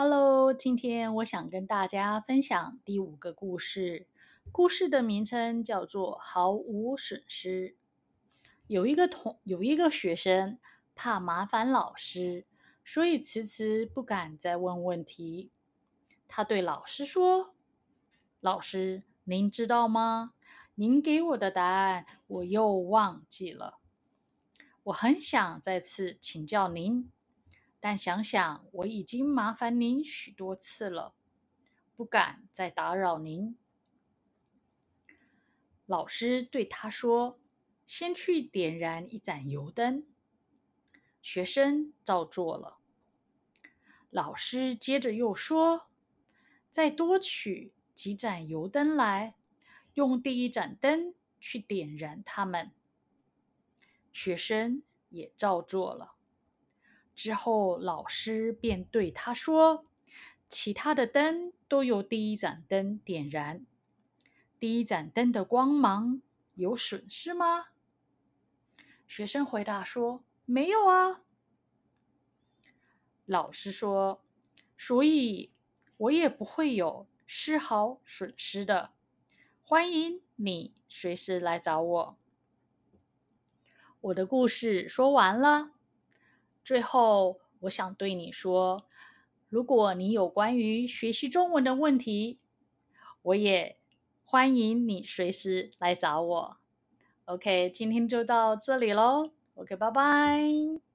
Hello，今天我想跟大家分享第五个故事。故事的名称叫做“毫无损失”。有一个同有一个学生怕麻烦老师，所以迟迟不敢再问问题。他对老师说：“老师，您知道吗？您给我的答案我又忘记了。我很想再次请教您。”但想想我已经麻烦您许多次了，不敢再打扰您。老师对他说：“先去点燃一盏油灯。”学生照做了。老师接着又说：“再多取几盏油灯来，用第一盏灯去点燃它们。”学生也照做了。之后，老师便对他说：“其他的灯都由第一盏灯点燃。第一盏灯的光芒有损失吗？”学生回答说：“没有啊。”老师说：“所以我也不会有丝毫损失的。欢迎你随时来找我。”我的故事说完了。最后，我想对你说：如果你有关于学习中文的问题，我也欢迎你随时来找我。OK，今天就到这里喽。OK，拜拜。